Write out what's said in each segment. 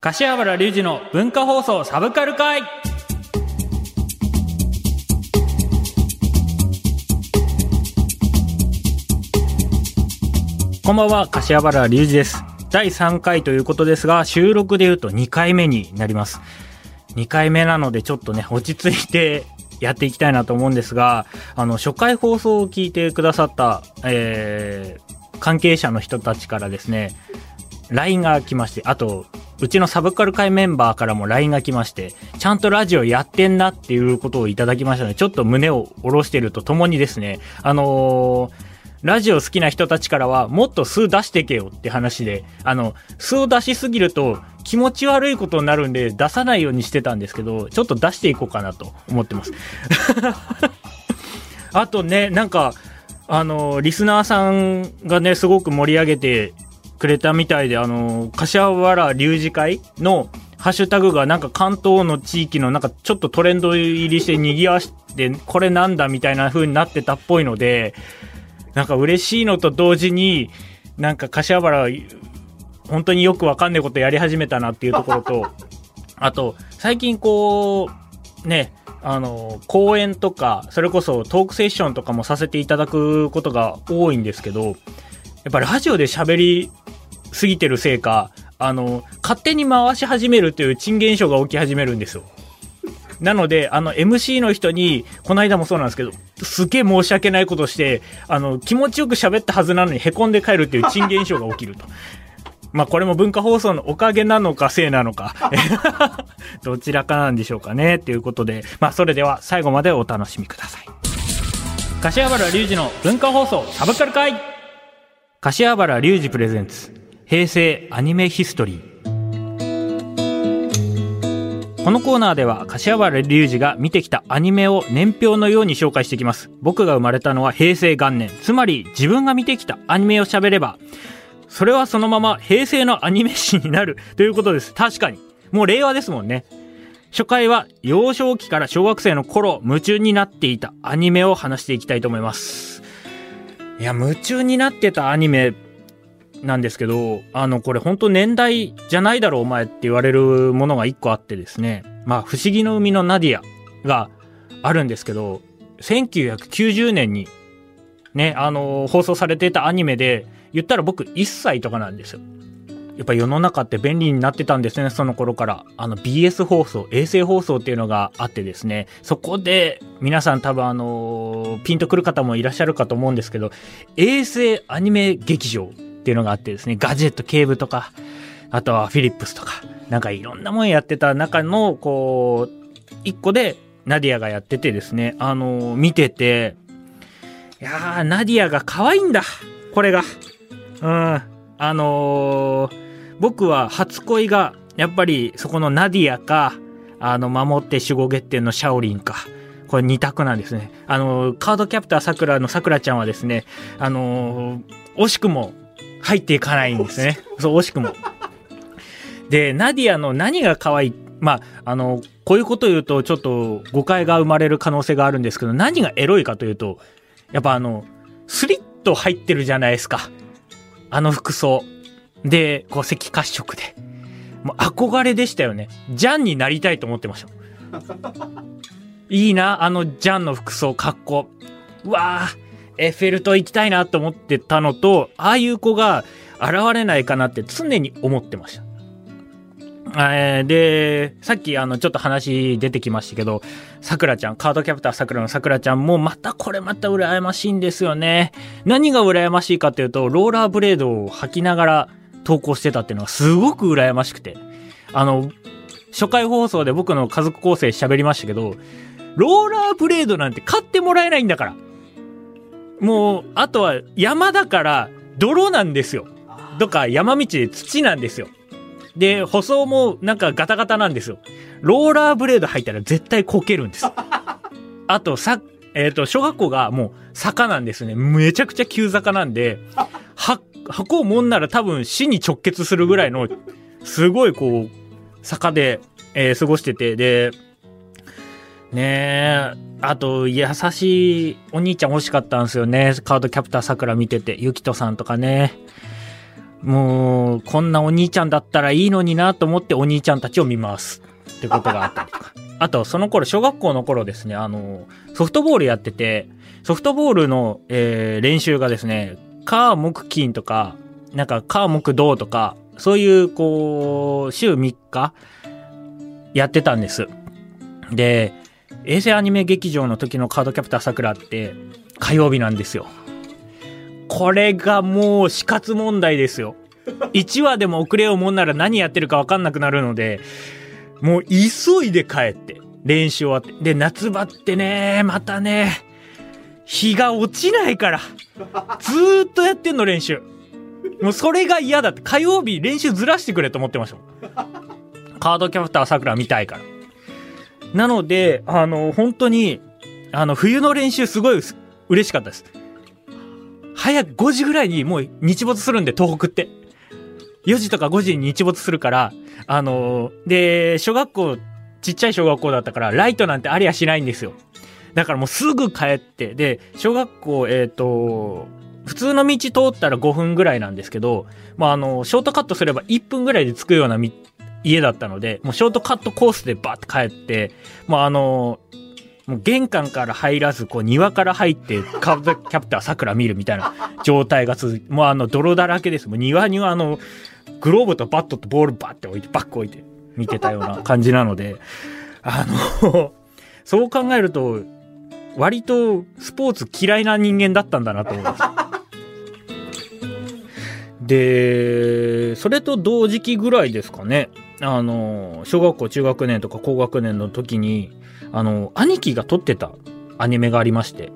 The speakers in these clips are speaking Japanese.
柏原隆二の文化放送サブカル会こんばんは、柏原隆二です。第3回ということですが、収録で言うと2回目になります。2回目なのでちょっとね、落ち着いてやっていきたいなと思うんですが、あの、初回放送を聞いてくださった、えー、関係者の人たちからですね、LINE が来まして、あと、うちのサブカル会メンバーからも LINE が来まして、ちゃんとラジオやってんなっていうことをいただきましたので、ちょっと胸を下ろしてるとともにですね、あのーラジオ好きな人たちからは、もっと数出してけよって話で、あの、数を出しすぎると気持ち悪いことになるんで出さないようにしてたんですけど、ちょっと出していこうかなと思ってます。あとね、なんか、あの、リスナーさんがね、すごく盛り上げてくれたみたいで、あの、柏原隆二会のハッシュタグがなんか関東の地域のなんかちょっとトレンド入りして賑わして、これなんだみたいな風になってたっぽいので、なんか嬉しいのと同時に、なんか柏原、本当によくわかんないことやり始めたなっていうところと、あと、最近こう、ね、あの、講演とか、それこそトークセッションとかもさせていただくことが多いんですけど、やっぱラジオで喋りすぎてるせいか、あの、勝手に回し始めるっていう珍現象が起き始めるんですよ。なので、あの、MC の人に、この間もそうなんですけど、すげえ申し訳ないことして、あの、気持ちよく喋ったはずなのに凹んで帰るっていう珍現象が起きると。まあ、これも文化放送のおかげなのか、せいなのか、どちらかなんでしょうかね、ということで、まあ、それでは最後までお楽しみください。柏原隆二の文化放送サブカル会柏原隆二プレゼンツ、平成アニメヒストリー。このコーナーでは柏原隆二が見てきたアニメを年表のように紹介していきます。僕が生まれたのは平成元年。つまり自分が見てきたアニメを喋れば、それはそのまま平成のアニメ史になる ということです。確かに。もう令和ですもんね。初回は幼少期から小学生の頃夢中になっていたアニメを話していきたいと思います。いや、夢中になってたアニメなんですけど、あの、これ本当年代じゃないだろうお前って言われるものが一個あってですね。まあ、不思議の海のナディアがあるんですけど、1990年にね、あの放送されていたアニメで、言ったら僕1歳とかなんですよ。やっぱ世の中って便利になってたんですね、その頃から。あの BS 放送、衛星放送っていうのがあってですね、そこで皆さん多分あのピンとくる方もいらっしゃるかと思うんですけど、衛星アニメ劇場っていうのがあってですね、ガジェット警部とか、あとはフィリップスとか、なんかいろんなもんやってた中の、こう、一個でナディアがやっててですね、あの見てて、いやー、ナディアが可愛いんだ。これが。うん。あのー僕は初恋が、やっぱりそこのナディアか、あの、守って守護月天のシャオリンか。これ二択なんですね。あのーカードキャプターさくらのさくらちゃんはですね、あのー惜しくも入っていかないんですね。そう、惜しくも。で、ナディアの何が可愛いまあ、あの、こういうこと言うとちょっと誤解が生まれる可能性があるんですけど、何がエロいかというと、やっぱあの、スリット入ってるじゃないですか。あの服装。で、こう赤褐色で。もう憧れでしたよね。ジャンになりたいと思ってました。いいな、あのジャンの服装、格好。うわあエッフェル塔行きたいなと思ってたのと、ああいう子が現れないかなって常に思ってました。えーで、さっきあのちょっと話出てきましたけど、さくらちゃん、カードキャプターさくらのさくらちゃんもまたこれまた羨ましいんですよね。何が羨ましいかというと、ローラーブレードを履きながら投稿してたっていうのがすごく羨ましくて。あの、初回放送で僕の家族構成喋りましたけど、ローラーブレードなんて買ってもらえないんだから。もう、あとは山だから泥なんですよ。とか山道で土なんですよ。で、舗装もなんかガタガタなんですよ。ローラーブレード入ったら絶対こけるんです。あと、さ、えっ、と、小学校がもう坂なんですね。めちゃくちゃ急坂なんで、は、箱をもんなら多分死に直結するぐらいの、すごいこう、坂で、えー過ごしてて、で、ねえ、あと、優しいお兄ちゃん欲しかったんですよね。カードキャプターさくら見てて、ゆきとさんとかね。もう、こんなお兄ちゃんだったらいいのになと思ってお兄ちゃんたちを見ます。ってことがあったりとか。あと、その頃、小学校の頃ですね、あの、ソフトボールやってて、ソフトボールの、えー練習がですね、火、木、金とか、なんか、火、木、土とか、そういう、こう、週3日、やってたんです。で、衛星アニメ劇場の時のカードキャプターさくらって、火曜日なんですよ。これがもう死活問題ですよ。1話でも遅れようもんなら何やってるか分かんなくなるので、もう急いで帰って、練習終わって。で、夏場ってね、またね、日が落ちないから。ずーっとやってんの練習。もうそれが嫌だって。火曜日練習ずらしてくれと思ってましたもん。カードキャプターさくら見たいから。なので、あの、本当に、あの、冬の練習すごい嬉しかったです。早く5時ぐらいにもう日没するんで、東北って。4時とか5時に日没するから、あのーで、小学校、ちっちゃい小学校だったから、ライトなんてありゃしないんですよ。だからもうすぐ帰って、で、小学校、えっ、と、普通の道通ったら5分ぐらいなんですけど、まあ、あの、ショートカットすれば1分ぐらいで着くようなみ家だったので、もうショートカットコースでバーって帰って、もうあの、もう玄関から入らず、こう庭から入って、カードキャプター桜見るみたいな状態が続いて、もうあの泥だらけです。もう庭にはあの、グローブとバットとボールバッて置いて、バック置いて見てたような感じなので、あの、そう考えると、割とスポーツ嫌いな人間だったんだなと思います。で、それと同時期ぐらいですかね。あの、小学校中学年とか高学年の時に、あの、兄貴が撮ってたアニメがありまして、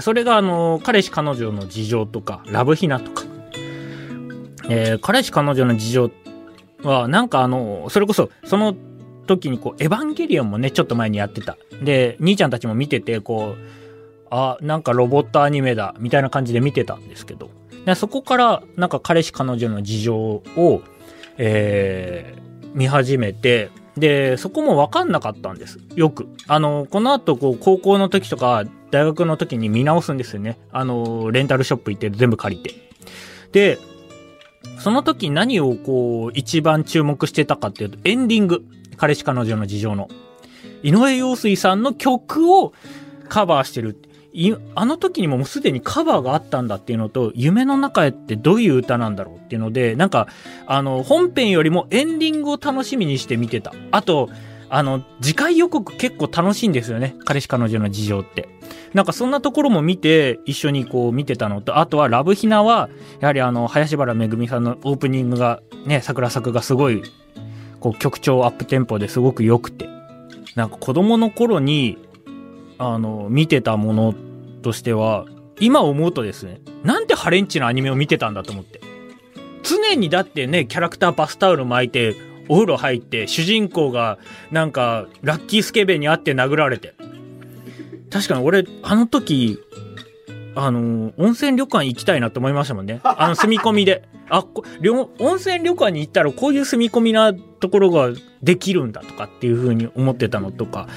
それがあの、彼氏彼女の事情とか、ラブヒナとか、えー彼氏彼女の事情は、なんかあの、それこそ、その時にこう、エヴァンゲリオンもね、ちょっと前にやってた。で、兄ちゃんたちも見てて、こう、あ、なんかロボットアニメだ、みたいな感じで見てたんですけど、でそこから、なんか彼氏彼女の事情を、えー見始めて、で、そこもわかんなかったんです。よく。あの、この後、こう、高校の時とか、大学の時に見直すんですよね。あの、レンタルショップ行って全部借りて。で、その時何をこう、一番注目してたかっていうと、エンディング。彼氏彼女の事情の。井上陽水さんの曲をカバーしてる。あの時にももうすでにカバーがあったんだっていうのと、夢の中へってどういう歌なんだろうっていうので、なんか、あの、本編よりもエンディングを楽しみにして見てた。あと、あの、次回予告結構楽しいんですよね。彼氏彼女の事情って。なんかそんなところも見て、一緒にこう見てたのと、あとはラブヒナは、やはりあの、林原めぐみさんのオープニングが、ね、桜作がすごい、こう曲調アップテンポですごく良くて。なんか子供の頃に、あの、見てたものとしては、今思うとですね、なんてハレンチなアニメを見てたんだと思って。常にだってね、キャラクターバスタオル巻いて、お風呂入って、主人公が、なんか、ラッキースケベに会って殴られて。確かに俺、あの時、あの、温泉旅館行きたいなと思いましたもんね。あの、住み込みで。あ、こ温泉旅館に行ったらこういう住み込みなところができるんだとかっていう風に思ってたのとか。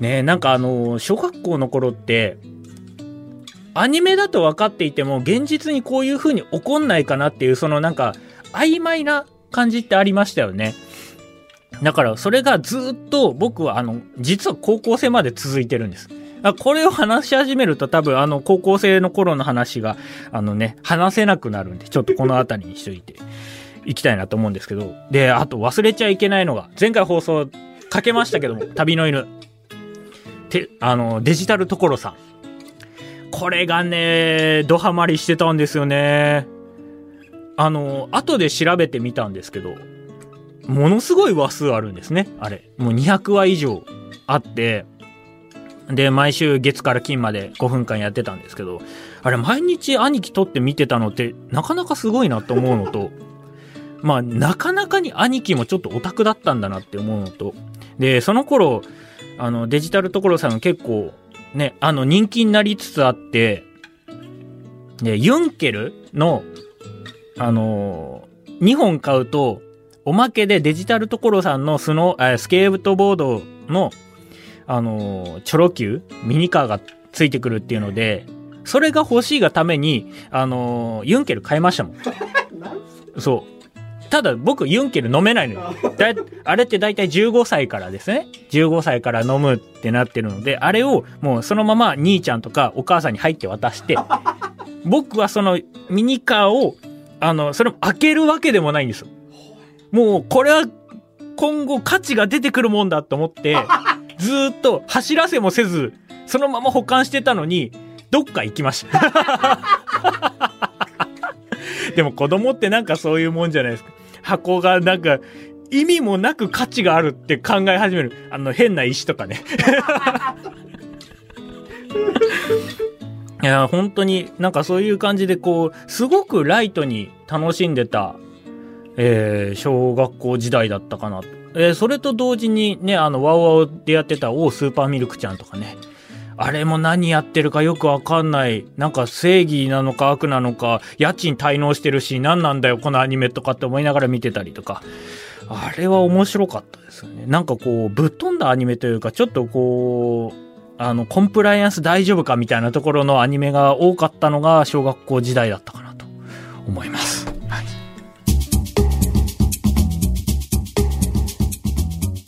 ねえなんかあの、小学校の頃って、アニメだと分かっていても、現実にこういう風に起こんないかなっていう、そのなんか、曖昧な感じってありましたよね。だから、それがずっと僕は、あの、実は高校生まで続いてるんです。これを話し始めると多分、あの、高校生の頃の話が、あのね、話せなくなるんで、ちょっとこの辺りにしといていきたいなと思うんですけど。で、あと忘れちゃいけないのが、前回放送かけましたけども、旅の犬。て、あの、デジタル所さん。これがね、ドハマりしてたんですよね。あの、後で調べてみたんですけど、ものすごい話数あるんですね、あれ。もう200話以上あって、で、毎週月から金まで5分間やってたんですけど、あれ毎日兄貴撮って見てたのってなかなかすごいなと思うのと、まあ、なかなかに兄貴もちょっとオタクだったんだなって思うのと、で、その頃、あの、デジタル所さん結構、ね、あの、人気になりつつあって、で、ユンケルの、あのー、2本買うと、おまけでデジタル所さんのスノー、あスケートボードの、あのー、チョロ Q、ミニカーがついてくるっていうので、それが欲しいがために、あのー、ユンケル買いましたもん。そう。ただ僕ユンケル飲めないのよ。だあれって大体15歳からですね。15歳から飲むってなってるので、あれをもうそのまま兄ちゃんとかお母さんに入って渡して、僕はそのミニカーを、あの、それも開けるわけでもないんですよ。もうこれは今後価値が出てくるもんだと思って、ずっと走らせもせず、そのまま保管してたのに、どっか行きました。でも子供ってなんかそういうもんじゃないですか。箱がなんか意味もなく価値があるって考え始める。あの変な石とかね。いや、本当になんかそういう感じでこう、すごくライトに楽しんでた、えー小学校時代だったかなと。えーそれと同時にね、あの、ワウワウでやってたオースーパーミルクちゃんとかね。あれも何やってるかよくわかんない。なんか正義なのか悪なのか、家賃滞納してるし、何なんだよ、このアニメとかって思いながら見てたりとか。あれは面白かったですよね。なんかこう、ぶっ飛んだアニメというか、ちょっとこう、あの、コンプライアンス大丈夫かみたいなところのアニメが多かったのが小学校時代だったかなと思います。はい。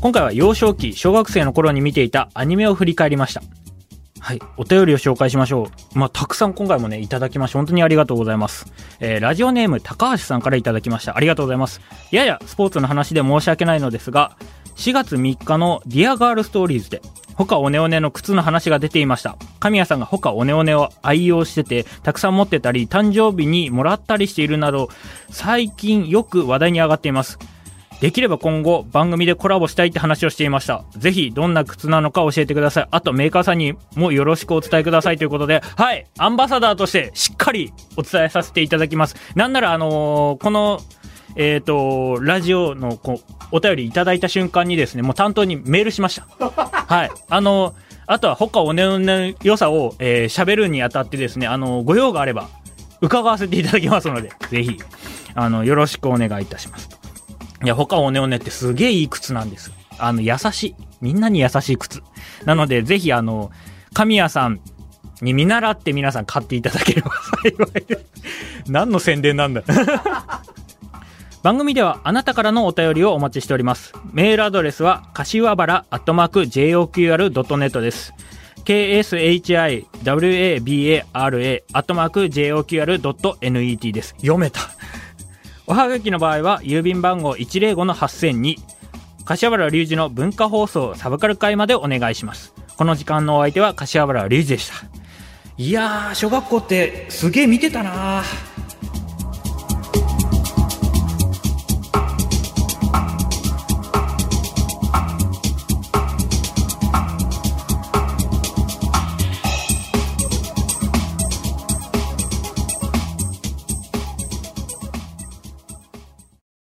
今回は幼少期、小学生の頃に見ていたアニメを振り返りました。はい。お便りを紹介しましょう。まあ、たくさん今回もね、いただきまして、本当にありがとうございます。えーラジオネーム、高橋さんからいただきました。ありがとうございます。ややスポーツの話で申し訳ないのですが、4月3日のディアガールストーリーズで、ホカオネオネの靴の話が出ていました。神谷さんがホカオネオネを愛用してて、たくさん持ってたり、誕生日にもらったりしているなど、最近よく話題に上がっています。できれば今後番組でコラボしたいって話をしていました。ぜひどんな靴なのか教えてください。あとメーカーさんにもよろしくお伝えくださいということで、はい、アンバサダーとしてしっかりお伝えさせていただきます。なんならあのーこの、えっ、と、ラジオのこうお便りいただいた瞬間にですね、もう担当にメールしました。はい。あのーあとは他おねおねの良さを喋、えー喋るにあたってですね、あのーご用があれば伺わせていただきますので、ぜひ、あの、よろしくお願いいたします。いや、他おねおねってすげえいい靴なんです。あの、優しい。みんなに優しい靴。なので、ぜひ、あの、神谷さんに見習って皆さん買っていただければ幸いです。何の宣伝なんだ。番組ではあなたからのお便りをお待ちしております。メールアドレスは、かしわばら、アットマーク、JOQR.net です。kshiwabara、アットマーク、JOQR.net です。読めた。おはがきの場合は、郵便番号105-8000に、柏原隆二の文化放送サブカル会までお願いします。この時間のお相手は柏原隆二でした。いやー、小学校ってすげえ見てたなー